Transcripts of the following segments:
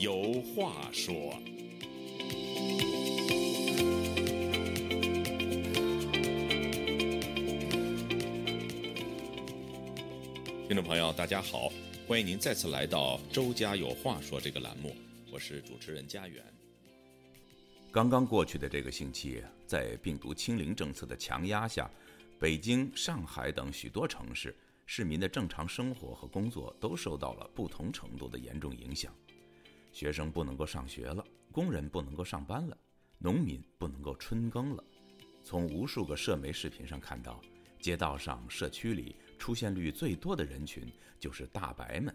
有话说。听众朋友，大家好，欢迎您再次来到《周家有话说》这个栏目，我是主持人家园。刚刚过去的这个星期，在病毒清零政策的强压下，北京、上海等许多城市市民的正常生活和工作都受到了不同程度的严重影响。学生不能够上学了，工人不能够上班了，农民不能够春耕了。从无数个社媒视频上看到，街道上、社区里出现率最多的人群就是大白们。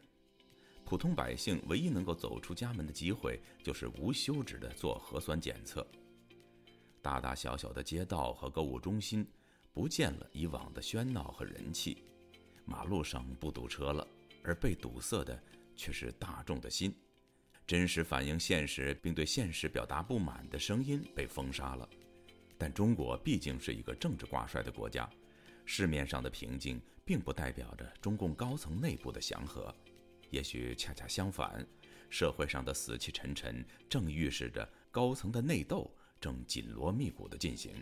普通百姓唯一能够走出家门的机会，就是无休止的做核酸检测。大大小小的街道和购物中心，不见了以往的喧闹和人气。马路上不堵车了，而被堵塞的却是大众的心。真实反映现实并对现实表达不满的声音被封杀了。但中国毕竟是一个政治挂帅的国家，市面上的平静并不代表着中共高层内部的祥和。也许恰恰相反，社会上的死气沉沉正预示着高层的内斗正紧锣密鼓地进行。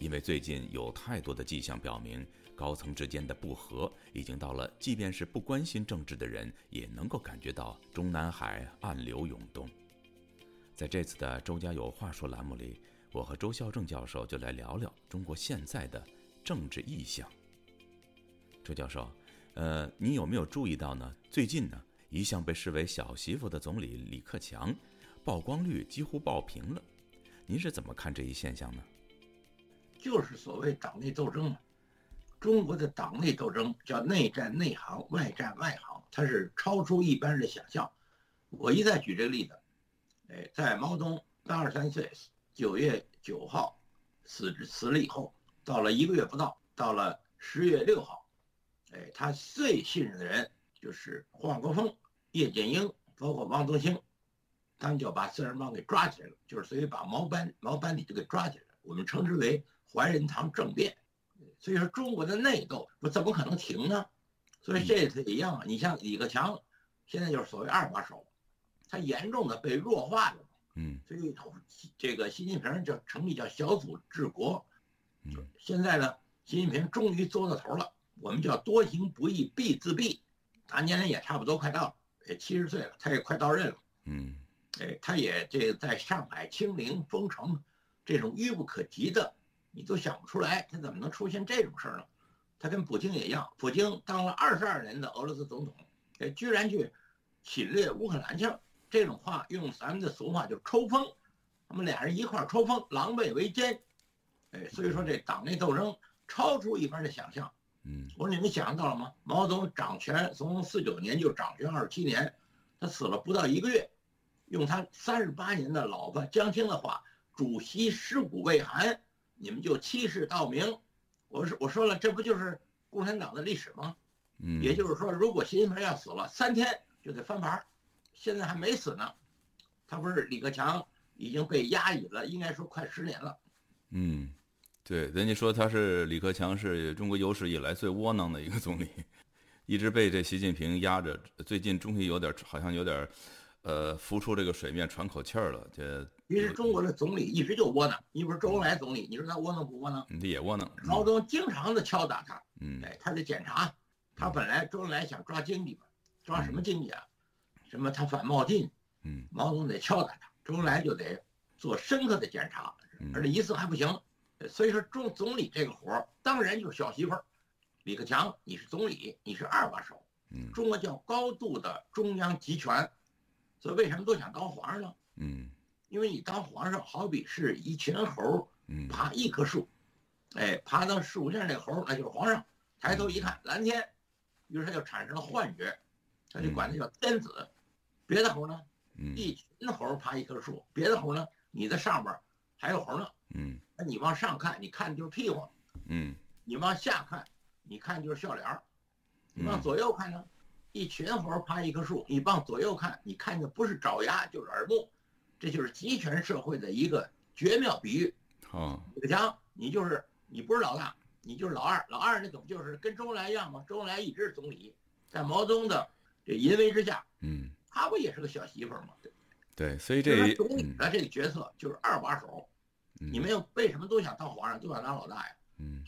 因为最近有太多的迹象表明，高层之间的不和已经到了即便是不关心政治的人也能够感觉到中南海暗流涌动。在这次的《周家有话说》栏目里，我和周孝正教授就来聊聊中国现在的政治意向。周教授，呃，你有没有注意到呢？最近呢？一向被视为小媳妇的总理李克强，曝光率几乎爆屏了。您是怎么看这一现象呢？就是所谓党内斗争嘛。中国的党内斗争叫内战内行，外战外行，它是超出一般人的想象。我一再举这个例子，哎，在毛泽东八十三岁九月九号死死了以后，到了一个月不到，到了十月六号，哎，他最信任的人就是华国锋。叶剑英包括汪东兴，他们就把四人帮给抓起来了，就是所以把毛班毛班里就给抓起来了。我们称之为怀仁堂政变。所以说中国的内斗不怎么可能停呢？所以这次一样啊。你像李克强，现在就是所谓二把手，他严重的被弱化了。嗯。所以这个习近平就成立叫小组治国。嗯。现在呢，习近平终于做到头了。我们叫多行不义必自毙。他年龄也差不多快到了。也七十岁了，他也快到任了。嗯，哎，他也这在上海清零封城，这种愚不可及的，你都想不出来，他怎么能出现这种事儿呢？他跟普京也一样，普京当了二十二年的俄罗斯总统，哎，居然去侵略乌克兰去了。这种话用咱们的俗话就抽风，他们俩人一块抽风，狼狈为奸。哎，所以说这党内斗争超出一般的想象。嗯，我说你们想象到了吗？毛泽东掌权从四九年就掌权二十七年，他死了不到一个月，用他三十八年的老婆江青的话：“主席尸骨未寒，你们就欺世盗名。”我说我说了，这不就是共产党的历史吗？嗯，也就是说，如果习近平要死了，三天就得翻盘现在还没死呢，他不是李克强已经被压抑了，应该说快十年了。嗯。对，人家说他是李克强，是中国有史以来最窝囊的一个总理，一直被这习近平压着。最近终于有点，好像有点，呃，浮出这个水面，喘口气儿了。这其实中国的总理一直就窝囊。你比如周恩来总理，你说他窝囊不窝囊？你也窝囊。毛泽东经常的敲打他，嗯，哎，他得检查。他本来周恩来想抓经济嘛，抓什么经济啊？什么他反冒进，嗯，毛泽东得敲打他，周恩来就得做深刻的检查，而且一次还不行。所以说，中总理这个活儿当然就是小媳妇儿。李克强，你是总理，你是二把手。嗯，中国叫高度的中央集权，所以为什么都想当皇上呢？嗯，因为你当皇上好比是一群猴嗯，爬一棵树，哎，爬到树上那猴那就是皇上。抬头一看蓝天，于是他就产生了幻觉，他就管那叫天子。别的猴呢？嗯，一群猴爬一棵树，别的猴呢？你在上边还有猴呢。嗯，那你往上看，你看就是屁股；嗯，你往下看，你看就是笑脸儿；你往左右看呢，一群猴爬一棵树，你往左右看，你看的不是爪牙就是耳目，这就是集权社会的一个绝妙比喻。好，李克强，你就是你不是老大，你就是老二。老二那怎么就是跟周恩来一样吗？周恩来一直是总理，在毛泽东的这淫威之下，嗯，他不也是个小媳妇儿吗？对，所以这总理的这个角色就是二把手，你们又为什么都想当皇上，都想当老大呀？嗯，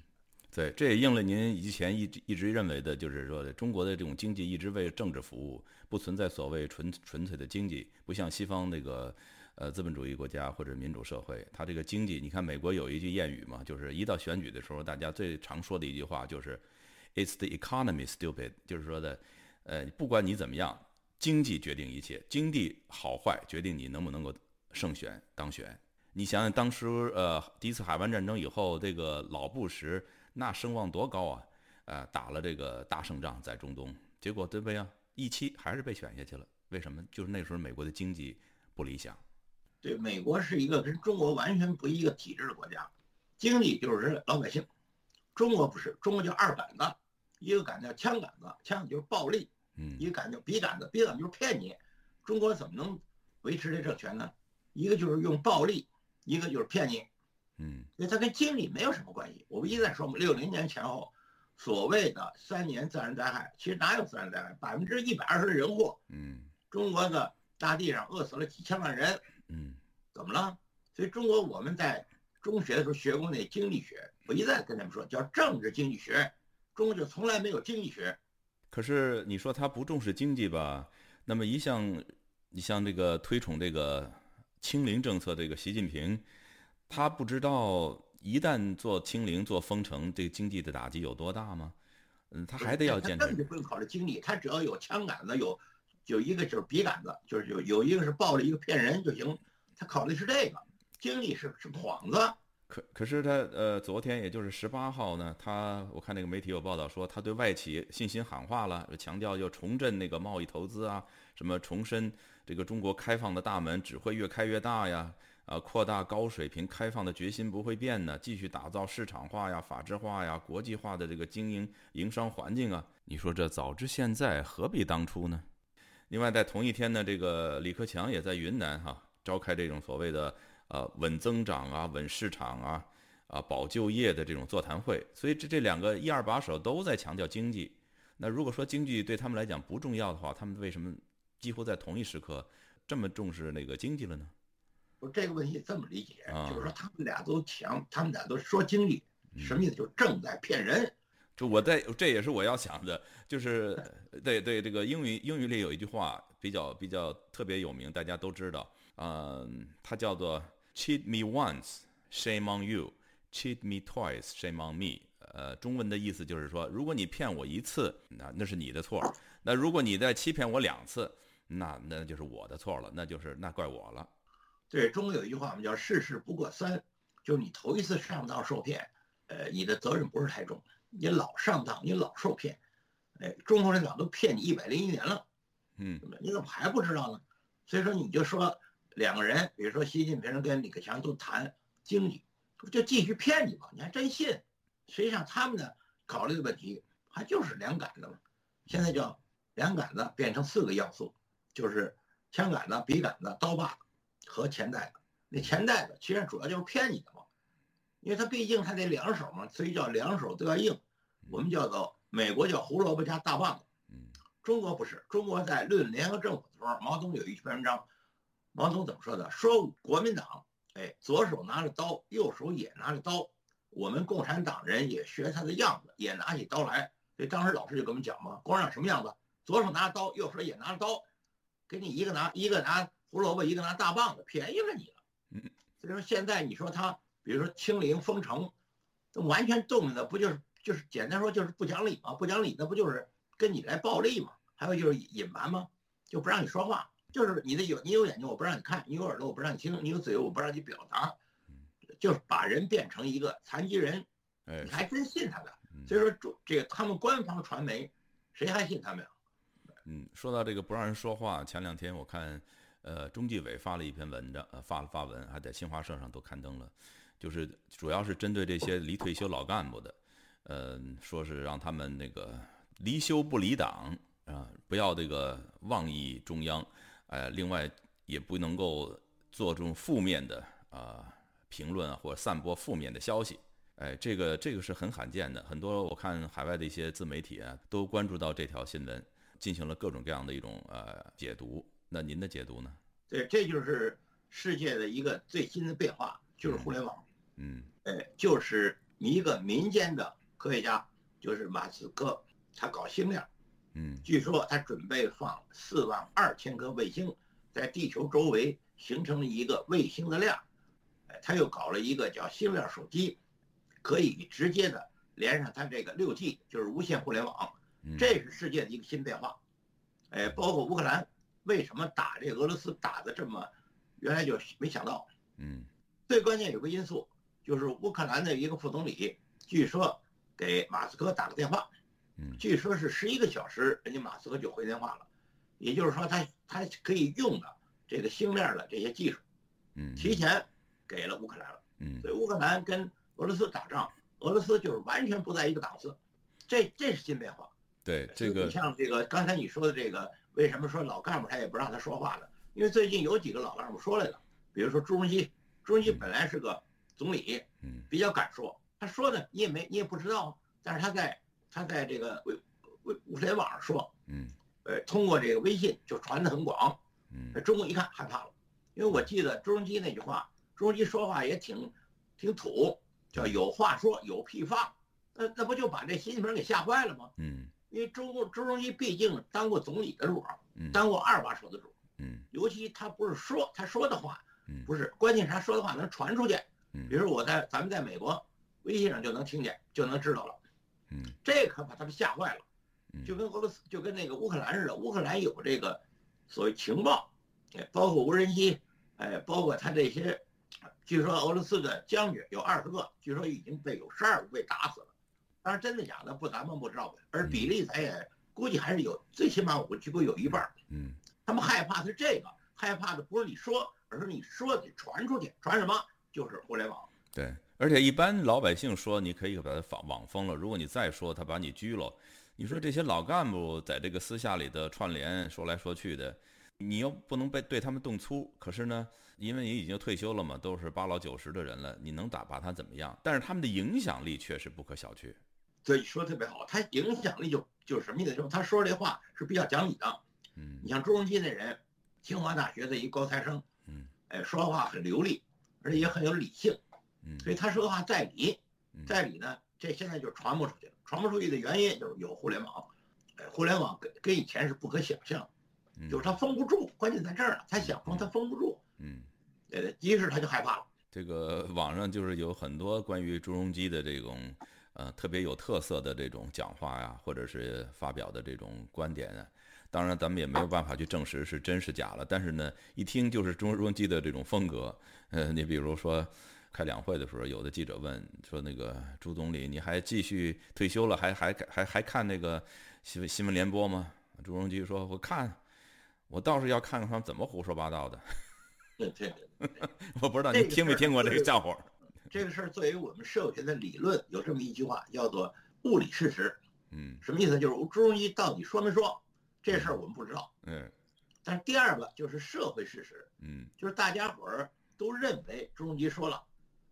对，这也应了您以前一直一直认为的，就是说中国的这种经济一直为政治服务，不存在所谓纯纯粹的经济，不像西方那个呃资本主义国家或者民主社会，它这个经济，你看美国有一句谚语嘛，就是一到选举的时候，大家最常说的一句话就是，It's the economy stupid，就是说的，呃，不管你怎么样。经济决定一切，经济好坏决定你能不能够胜选当选。你想想当时，呃，第一次海湾战争以后，这个老布什那声望多高啊！呃，打了这个大胜仗在中东，结果对不对啊？一期还是被选下去了。为什么？就是那时候美国的经济不理想。对，美国是一个跟中国完全不一个体制的国家，经济就是老百姓。中国不是，中国叫二杆子，一个杆叫枪杆子，枪就是暴力。嗯，一个杆叫笔杆子，笔杆就是骗你。中国怎么能维持这政权呢？一个就是用暴力，一个就是骗你。嗯，因为它跟经济没有什么关系。我们一再说嘛，六零年前后，所谓的三年自然灾害，其实哪有自然灾害？百分之一百二十的人祸。嗯，中国的大地上饿死了几千万人。嗯，怎么了？所以中国我们在中学的时候学过那经济学，我一再跟他们说，叫政治经济学。中国就从来没有经济学。可是你说他不重视经济吧？那么一向，你像这个推崇这个清零政策，这个习近平，他不知道一旦做清零、做封城，这个经济的打击有多大吗？嗯，他还得要坚持。根本不用考虑经济，他只要有枪杆子，有就一个就是笔杆子，就是有有一个是抱着一个骗人就行。他考虑是这个，经历是是幌子。可可是他呃，昨天也就是十八号呢，他我看那个媒体有报道说，他对外企信心喊话了，强调要重振那个贸易投资啊，什么重申这个中国开放的大门只会越开越大呀，啊，扩大高水平开放的决心不会变呢，继续打造市场化呀、法治化呀、国际化的这个经营营商环境啊。你说这早知现在，何必当初呢？另外，在同一天呢，这个李克强也在云南哈召开这种所谓的。呃，稳增长啊，稳市场啊，啊，保就业的这种座谈会，所以这这两个一二把手都在强调经济。那如果说经济对他们来讲不重要的话，他们为什么几乎在同一时刻这么重视那个经济了呢？我这个问题这么理解，就是说他们俩都强，他们俩都说经济，什么意思？就是正在骗人。我在这也是我要想的，就是对对，这个英语英语里有一句话比较比较特别有名，大家都知道，嗯，它叫做。Cheat me once, shame on you. Cheat me twice, shame on me. 呃，中文的意思就是说，如果你骗我一次，那那是你的错；那如果你再欺骗我两次，那那就是我的错了，那就是那怪我了。对，中国有一句话，我们叫“世事不过三”，就你头一次上当受骗，呃，你的责任不是太重；你老上当，你老受骗，哎，中国人早都骗你一百零一年了，嗯，你怎么还不知道呢？所以说，你就说。两个人，比如说习近平跟李克强都谈经济，就继续骗你嘛？你还真信？实际上他们呢考虑的问题还就是两杆子嘛。现在叫两杆子变成四个要素，就是枪杆子、笔杆子、刀把和钱袋子。那钱袋子其实主要就是骗你的嘛，因为他毕竟他得两手嘛，所以叫两手都要硬。我们叫做美国叫胡萝卜加大棒子，嗯中国不是。中国在论联合政府的时候，毛泽东有一篇文章。毛泽东怎么说的？说国民党，哎，左手拿着刀，右手也拿着刀。我们共产党人也学他的样子，也拿起刀来。所以当时老师就跟我们讲嘛，共产党什么样子？左手拿着刀，右手也拿着刀，给你一个拿一个拿胡萝卜，一个拿大棒子，便宜了你了。嗯，所以说现在你说他，比如说清零封城，完全动的不就是就是简单说就是不讲理嘛？不讲理那不就是跟你来暴力嘛？还有就是隐瞒吗？就不让你说话。就是你的有你有眼睛我不让你看，你有耳朵我不让你听，你有嘴我不让你表达，就是把人变成一个残疾人，你还真信他的？所以说，这这个他们官方传媒，谁还信他们？嗯，说到这个不让人说话，前两天我看，呃，中纪委发了一篇文章，呃，发了发文，还在新华社上都刊登了，就是主要是针对这些离退休老干部的，呃，说是让他们那个离休不离党啊，不要这个妄议中央。呃，另外也不能够做这种负面的啊评论啊，或者散播负面的消息。哎，这个这个是很罕见的。很多我看海外的一些自媒体啊，都关注到这条新闻，进行了各种各样的一种呃解读。那您的解读呢？对，这就是世界的一个最新的变化，就是互联网。嗯，哎，就是一个民间的科学家，就是马斯克，他搞星链。嗯，据说他准备放四万二千颗卫星，在地球周围形成了一个卫星的链。哎，他又搞了一个叫星链手机，可以直接的连上他这个六 G，就是无线互联网。这是世界的一个新变化。哎，包括乌克兰为什么打这俄罗斯打的这么，原来就没想到。嗯，最关键有个因素，就是乌克兰的一个副总理，据说给马斯克打个电话。嗯，据说是十一个小时，人家马斯克就回电话了，也就是说他他可以用的这个星链的这些技术，嗯，提前给了乌克兰了，嗯，所以乌克兰跟俄罗斯打仗，俄罗斯就是完全不在一个档次，这这是新变化。对这个，像这个刚才你说的这个，为什么说老干部他也不让他说话呢？因为最近有几个老干部说来了，比如说朱镕基，朱镕基本来是个总理，嗯，比较敢说，他说的你也没你也不知道，但是他在。他在这个微微互联网上说，嗯，呃，通过这个微信就传的很广，嗯，中国一看害怕了，因为我记得朱镕基那句话，朱镕基说话也挺挺土，叫有话说有屁放，那那不就把这习近平给吓坏了吗？嗯，因为朱朱镕基毕竟当过总理的主，嗯，当过二把手的主，嗯，尤其他不是说他说的话，嗯，不是，关键是他说的话能传出去，嗯，比如我在咱们在美国微信上就能听见，就能知道了。嗯，这可把他们吓坏了，嗯，就跟俄罗斯，就跟那个乌克兰似的。乌克兰有这个所谓情报，哎，包括无人机，哎，包括他这些，据说俄罗斯的将军有二十个，据说已经被有十二个被打死了。当然真的假的不咱们不知道而比例咱也估计还是有，最起码我估计有一半。嗯，他们害怕是这个，害怕的不是你说，而是你说得传出去，传什么就是互联网。对。而且一般老百姓说你可以把他网网封了，如果你再说他把你拘了，你说这些老干部在这个私下里的串联说来说去的，你又不能被对他们动粗。可是呢，因为你已经退休了嘛，都是八老九十的人了，你能打把他怎么样？但是他们的影响力确实不可小觑。对，说的特别好，他影响力就就是什么意思？就是他说这话是比较讲理的。嗯，你像朱镕基那人，清华大学的一高材生，嗯，哎，说话很流利，而且也很有理性。嗯，所以他说的话在理，在理呢，这现在就传播出去了。传播出去的原因就是有互联网，哎，互联网跟跟以前是不可想象，就是他封不住，关键在这儿呢，他想封他封不住，嗯，呃，于是他就害怕了。这个网上就是有很多关于朱镕基的这种，呃，特别有特色的这种讲话呀，或者是发表的这种观点啊。当然，咱们也没有办法去证实是真是假了，但是呢，一听就是朱镕基的这种风格。呃，你比如说。开两会的时候，有的记者问说：“那个朱总理，你还继续退休了，还还还还看那个新闻新闻联播吗？”朱镕基说：“我看，我倒是要看看他们怎么胡说八道的。”对对对，我不知道你听没听过这个笑话。这个事儿作为我们社会学的理论，有这么一句话叫做“物理事实”。嗯，什么意思？就是朱镕基到底说没说这事儿，我们不知道。嗯，但是第二个就是社会事实。嗯，就是大家伙儿都认为朱镕基说了。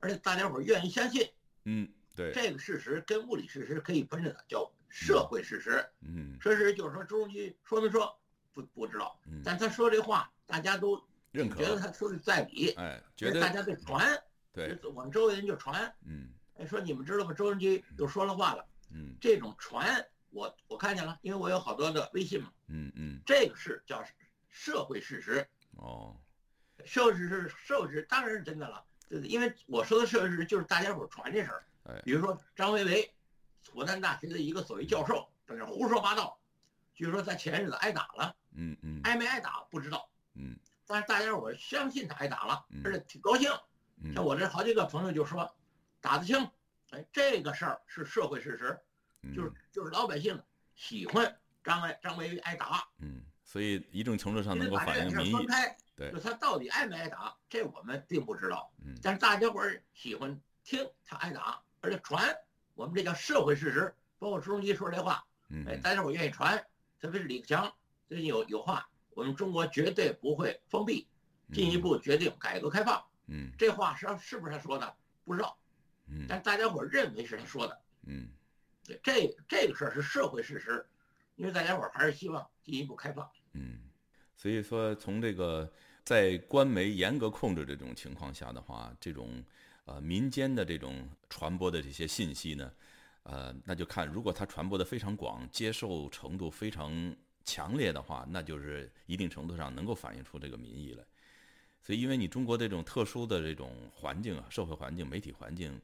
而且大家伙愿意相信，嗯，对，这个事实跟物理事实可以分着的，叫社会事实。嗯，事实就是说朱镕基说没说不不知道，但他说这话大家都认可，觉得他说的在理，哎，觉得大家在传，对，我们周围人就传，嗯，哎，说你们知道吗？周镕基又说了话了，嗯，这种传我我看见了，因为我有好多的微信嘛，嗯嗯，这个是叫社会事实，哦，社会事实，社会事实当然是真的了。对，因为我说的事实就是大家伙传这事儿，比如说张维为，复旦大学的一个所谓教授，在那胡说八道，据说他前日子挨打了，嗯嗯，挨没挨打不知道，嗯，但是大家伙相信他挨打了，而且挺高兴，嗯，像我这好几个朋友就说，打得轻，哎，这个事儿是社会事实，就是就是老百姓喜欢张维张维为挨打，嗯，所以一定程度上能够反映民意。就他到底挨没挨打，这我们并不知道。嗯，但是大家伙儿喜欢听他挨打，而且传，我们这叫社会事实。包括朱镕基说这话，哎，大家伙愿意传。特别是李克强最近有有话，我们中国绝对不会封闭，进一步决定改革开放。嗯，这话是是不是他说的？不知道。嗯，但大家伙认为是他说的。嗯，对，这这个事儿是社会事实，因为大家伙还是希望进一步开放。嗯，所以说从这个。在官媒严格控制这种情况下的话，这种呃民间的这种传播的这些信息呢，呃，那就看如果它传播的非常广，接受程度非常强烈的话，那就是一定程度上能够反映出这个民意来。所以，因为你中国这种特殊的这种环境啊，社会环境、媒体环境，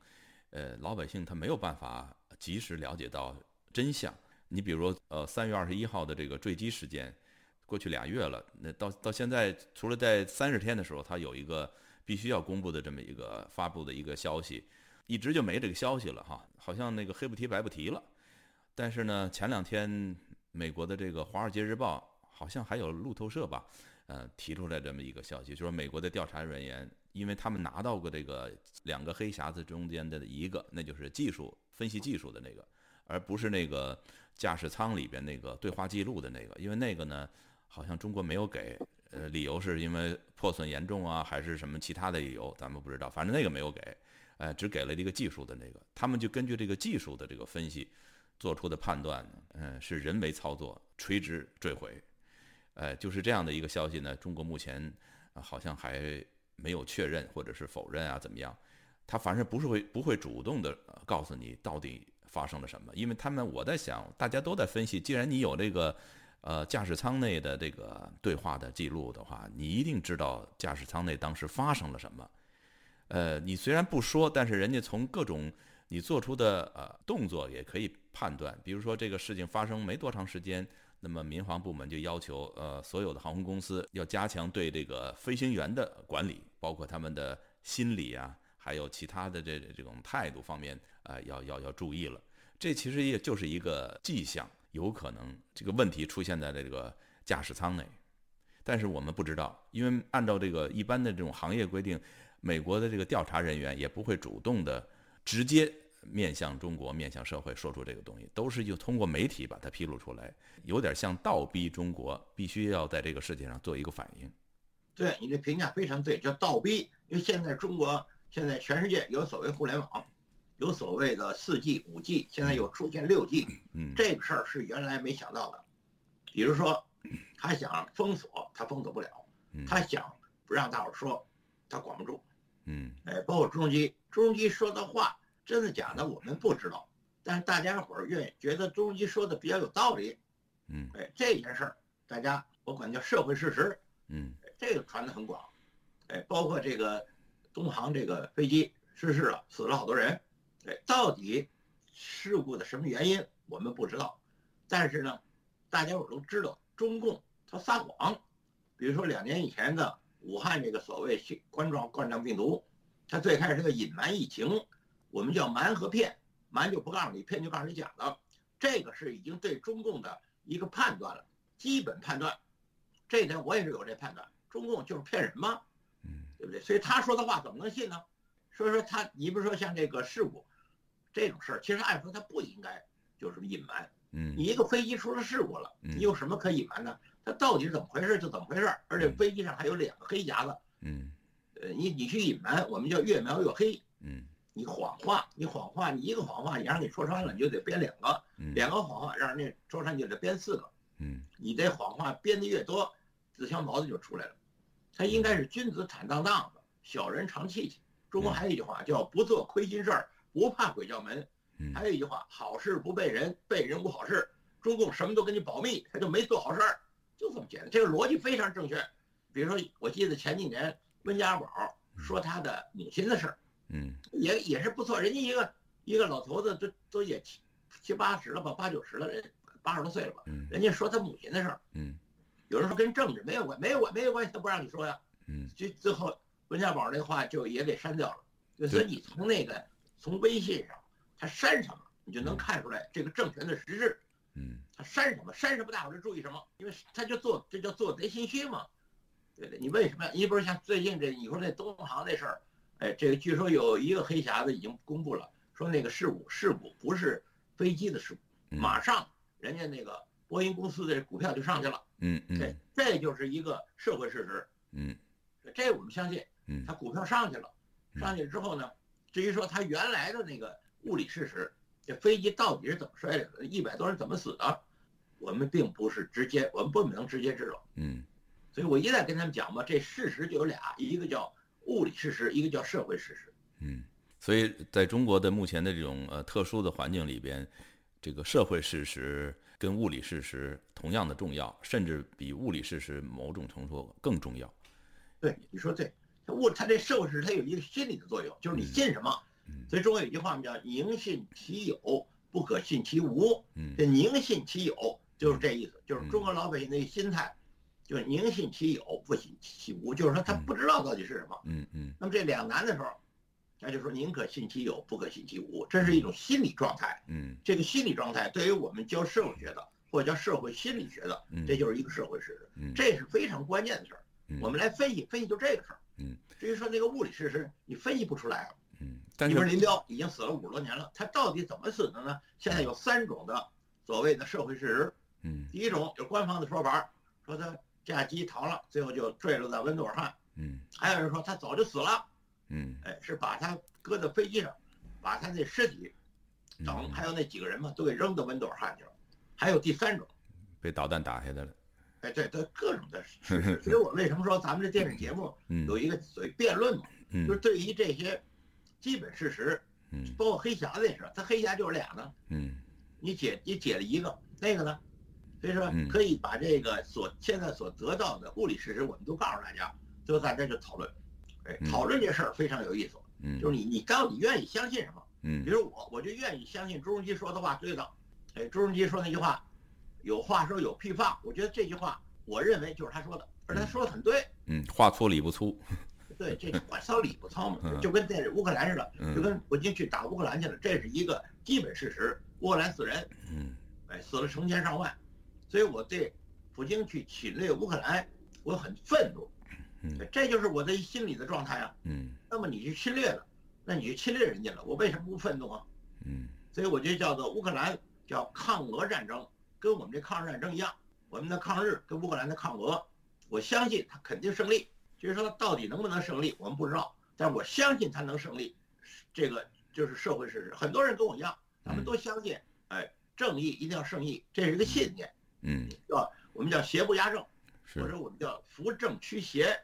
呃，老百姓他没有办法及时了解到真相。你比如，呃，三月二十一号的这个坠机事件，过去俩月了，那到到现在，除了在三十天的时候，他有一个必须要公布的这么一个发布的一个消息，一直就没这个消息了哈，好像那个黑不提白不提了。但是呢，前两天美国的这个《华尔街日报》好像还有路透社吧。呃，提出来这么一个消息，就说美国的调查人员，因为他们拿到过这个两个黑匣子中间的一个，那就是技术分析技术的那个，而不是那个驾驶舱里边那个对话记录的那个，因为那个呢，好像中国没有给，呃，理由是因为破损严重啊，还是什么其他的理由，咱们不知道，反正那个没有给，呃，只给了一个技术的那个，他们就根据这个技术的这个分析做出的判断，嗯，是人为操作垂直坠毁。呃，就是这样的一个消息呢。中国目前好像还没有确认或者是否认啊，怎么样？他反正不是会不会主动的告诉你到底发生了什么，因为他们我在想，大家都在分析，既然你有这个呃驾驶舱内的这个对话的记录的话，你一定知道驾驶舱内当时发生了什么。呃，你虽然不说，但是人家从各种你做出的呃动作也可以判断，比如说这个事情发生没多长时间。那么民航部门就要求，呃，所有的航空公司要加强对这个飞行员的管理，包括他们的心理啊，还有其他的这这种态度方面，啊，要要要注意了。这其实也就是一个迹象，有可能这个问题出现在了这个驾驶舱内，但是我们不知道，因为按照这个一般的这种行业规定，美国的这个调查人员也不会主动的直接。面向中国，面向社会，说出这个东西，都是就通过媒体把它披露出来，有点像倒逼中国必须要在这个世界上做一个反应。对你的评价非常对，叫倒逼。因为现在中国，现在全世界有所谓互联网，有所谓的四 G、五 G，现在又出现六 G，嗯，这个事儿是原来没想到的。比如说，他想封锁，他封锁不了；他想不让大伙说，他管不住。嗯，哎，包括朱镕基，朱镕基说的话。真的假的，我们不知道，但是大家伙儿愿意觉得朱镕基说的比较有道理，嗯，哎，这件事儿大家我管叫社会事实，嗯，这个传的很广，哎，包括这个东航这个飞机失事了，死了好多人，哎，到底事故的什么原因我们不知道，但是呢，大家伙都知道中共他撒谎，比如说两年以前的武汉这个所谓冠状冠状病毒，它最开始是个隐瞒疫情。我们叫瞒和骗，瞒就不告诉你，骗就告诉你假的，这个是已经对中共的一个判断了，基本判断。这一点我也是有这判断，中共就是骗人吗？嗯，对不对？所以他说的话怎么能信呢？所以说他，你比如说像这个事故，这种事儿，其实按说他不应该就是隐瞒。嗯，你一个飞机出了事故了，你有什么可隐瞒的？它到底是怎么回事就怎么回事，而且飞机上还有两个黑匣子。嗯，呃，你你去隐瞒，我们叫越描越黑。嗯。你谎话，你谎话，你一个谎话，你让你戳穿了，你就得编两个；两个谎话让人家戳穿，就得编四个。嗯，你这谎话编的越多，自相矛盾就出来了。他应该是君子坦荡荡的，小人常戚戚。中国还有一句话叫“不做亏心事儿，不怕鬼叫门”。还有一句话：“好事不被人，被人无好事。”中共什么都给你保密，他就没做好事儿，就这么简单。这个逻辑非常正确。比如说，我记得前几年温家宝说他的母亲的事儿。嗯，也也是不错，人家一个一个老头子都都也七七八十了吧，八九十了，人八十多岁了吧，人家说他母亲的事儿，嗯，有人说跟政治没有关，没有关，没有关系，他不让你说呀，嗯，就最后温家宝那话就也给删掉了，所以你从那个从微信上他删什么，你就能看出来这个政权的实质，嗯，他删什么，删什么大伙就注意什么，因为他就做这叫做贼心虚嘛，对对，你为什么？你比如像最近这你说那东航那事儿。哎，这个据说有一个黑匣子已经公布了，说那个事故事故不是飞机的事故，马上人家那个波音公司的股票就上去了。嗯嗯，这这就是一个社会事实。嗯，这我们相信。嗯，它股票上去了，上去之后呢，至于说它原来的那个物理事实，这飞机到底是怎么摔的，一百多人怎么死的，我们并不是直接，我们不能直接知道。嗯，所以我一再跟他们讲嘛，这事实就有俩，一个叫物理事实，一个叫社会事实。嗯，所以在中国的目前的这种呃特殊的环境里边，这个社会事实跟物理事实同样的重要，甚至比物理事实某种程度更重要。对，你说对，物它这社会事实它有一个心理的作用，就是你信什么。所以中国有句话嘛，叫“宁信其有，不可信其无”。嗯，这“宁信其有”就是这意思，就是中国老百姓那个心态，就是“宁信其有，不信其无”，就是说他不知道到底是什么。嗯嗯。那么这两难的时候，那就说宁可信其有，不可信其无，这是一种心理状态。嗯，这个心理状态对于我们教社会学的或者叫社会心理学的，这就是一个社会事实。嗯，这是非常关键的事儿。我们来分析分析，就这个事儿。嗯，至于说那个物理事实，你分析不出来。嗯，你说林彪已经死了五十多年了，他到底怎么死的呢？现在有三种的所谓的社会事实。嗯，第一种就是官方的说法，说他驾机逃了，最后就坠落在温都尔汗。嗯，还有人说他早就死了。嗯，哎，是把他搁在飞机上，把他那尸体等还有那几个人嘛都给扔到温都尔汗去了。还有第三种，被导弹打下来了。哎，对，对，各种的事 实。所以我为什么说咱们这电视节目有一个所谓辩论嘛？嗯，就是对于这些。基本事实，嗯，包括黑匣子也是，他黑匣就是俩呢，嗯，你解你解了一个，那个呢，所以说可以把这个所现在所得到的物理事实，我们都告诉大家，最后大家就讨论，哎，讨论这事儿非常有意思，嗯，就是你你到底愿意相信什么？嗯，比如我我就愿意相信朱镕基说的话对的，哎，朱镕基说那句话，有话说有屁放，我觉得这句话我认为就是他说的，而他说的很对，嗯，话粗理不粗。对，这话糙理不糙嘛，就跟在乌克兰似的，就跟普京去打乌克兰去了，这是一个基本事实。乌克兰死人，嗯，哎，死了成千上万，所以我对普京去侵略乌克兰，我很愤怒，嗯，这就是我的心理的状态啊，嗯，那么你去侵略了，那你去侵略人家了，我为什么不愤怒啊？嗯，所以我就叫做乌克兰叫抗俄战争，跟我们这抗日战争一样，我们的抗日跟乌克兰的抗俄，我相信他肯定胜利。就是说，到底能不能胜利，我们不知道。但我相信他能胜利，这个就是社会事实。很多人跟我一样，他们都相信，哎，正义一定要胜利，这是一个信念。嗯，叫我们叫邪不压正，或者我们叫扶正驱邪。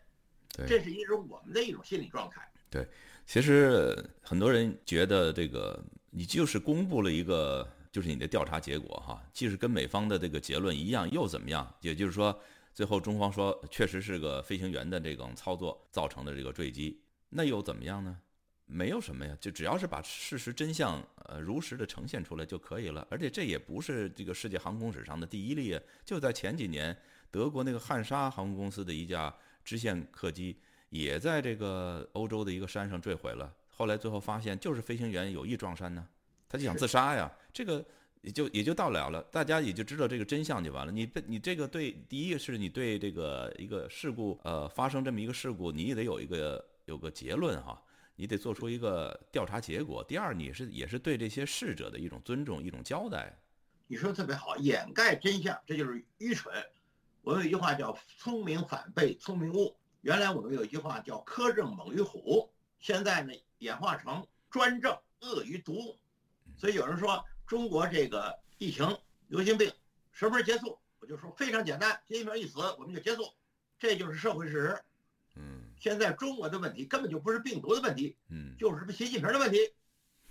对，这是一种我们的一种心理状态。对，其实很多人觉得这个你就是公布了一个，就是你的调查结果哈，即使跟美方的这个结论一样，又怎么样？也就是说。最后，中方说确实是个飞行员的这种操作造成的这个坠机，那又怎么样呢？没有什么呀，就只要是把事实真相呃如实的呈现出来就可以了。而且这也不是这个世界航空史上的第一例，就在前几年，德国那个汉莎航空公司的一架支线客机也在这个欧洲的一个山上坠毁了。后来最后发现就是飞行员有意撞山呢，他就想自杀呀，这个。也就也就到了了，大家也就知道这个真相就完了。你你这个对，第一个是你对这个一个事故，呃，发生这么一个事故，你也得有一个有个结论哈，你得做出一个调查结果。第二，你是也是对这些逝者的一种尊重，一种交代。你说的特别好，掩盖真相，这就是愚蠢。我们有一句话叫“聪明反被聪明误”。原来我们有一句话叫“苛政猛于虎”，现在呢演化成“专政恶于独”。所以有人说。中国这个疫情流行病什么时候结束？我就说非常简单，习近平一死我们就结束，这就是社会事实。嗯，现在中国的问题根本就不是病毒的问题，嗯，就是什么习近平的问题。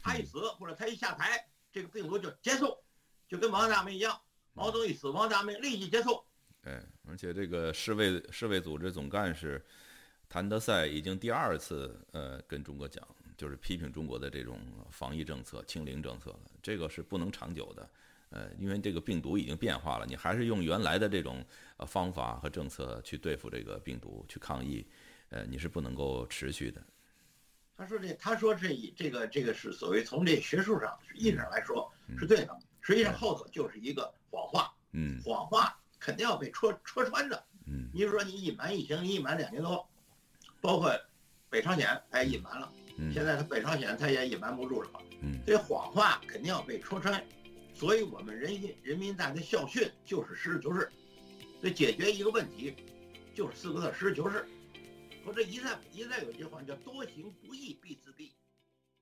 他一死或者他一下台，这个病毒就结束，就跟王大明一样，毛泽东一死，王大明立即结束。对，而且这个世卫世卫组织总干事谭德赛已经第二次呃跟中国讲。就是批评中国的这种防疫政策、清零政策了，这个是不能长久的，呃，因为这个病毒已经变化了，你还是用原来的这种呃方法和政策去对付这个病毒、去抗疫，呃，你是不能够持续的。他说这，他说这这个这个是所谓从这学术上、意义上来说是对的，实际上后头就是一个谎话，嗯，谎话肯定要被戳戳穿的，嗯，你比如说你隐瞒疫情，你隐瞒两年多，包括北朝鲜，哎，隐瞒了。现在他北朝鲜他也隐瞒不住了这谎话肯定要被戳穿，所以我们人民人民大学校训就是实事求是，所以解决一个问题，就是四个字实事求是。我这一再一再有一句话叫多行不义必自毙。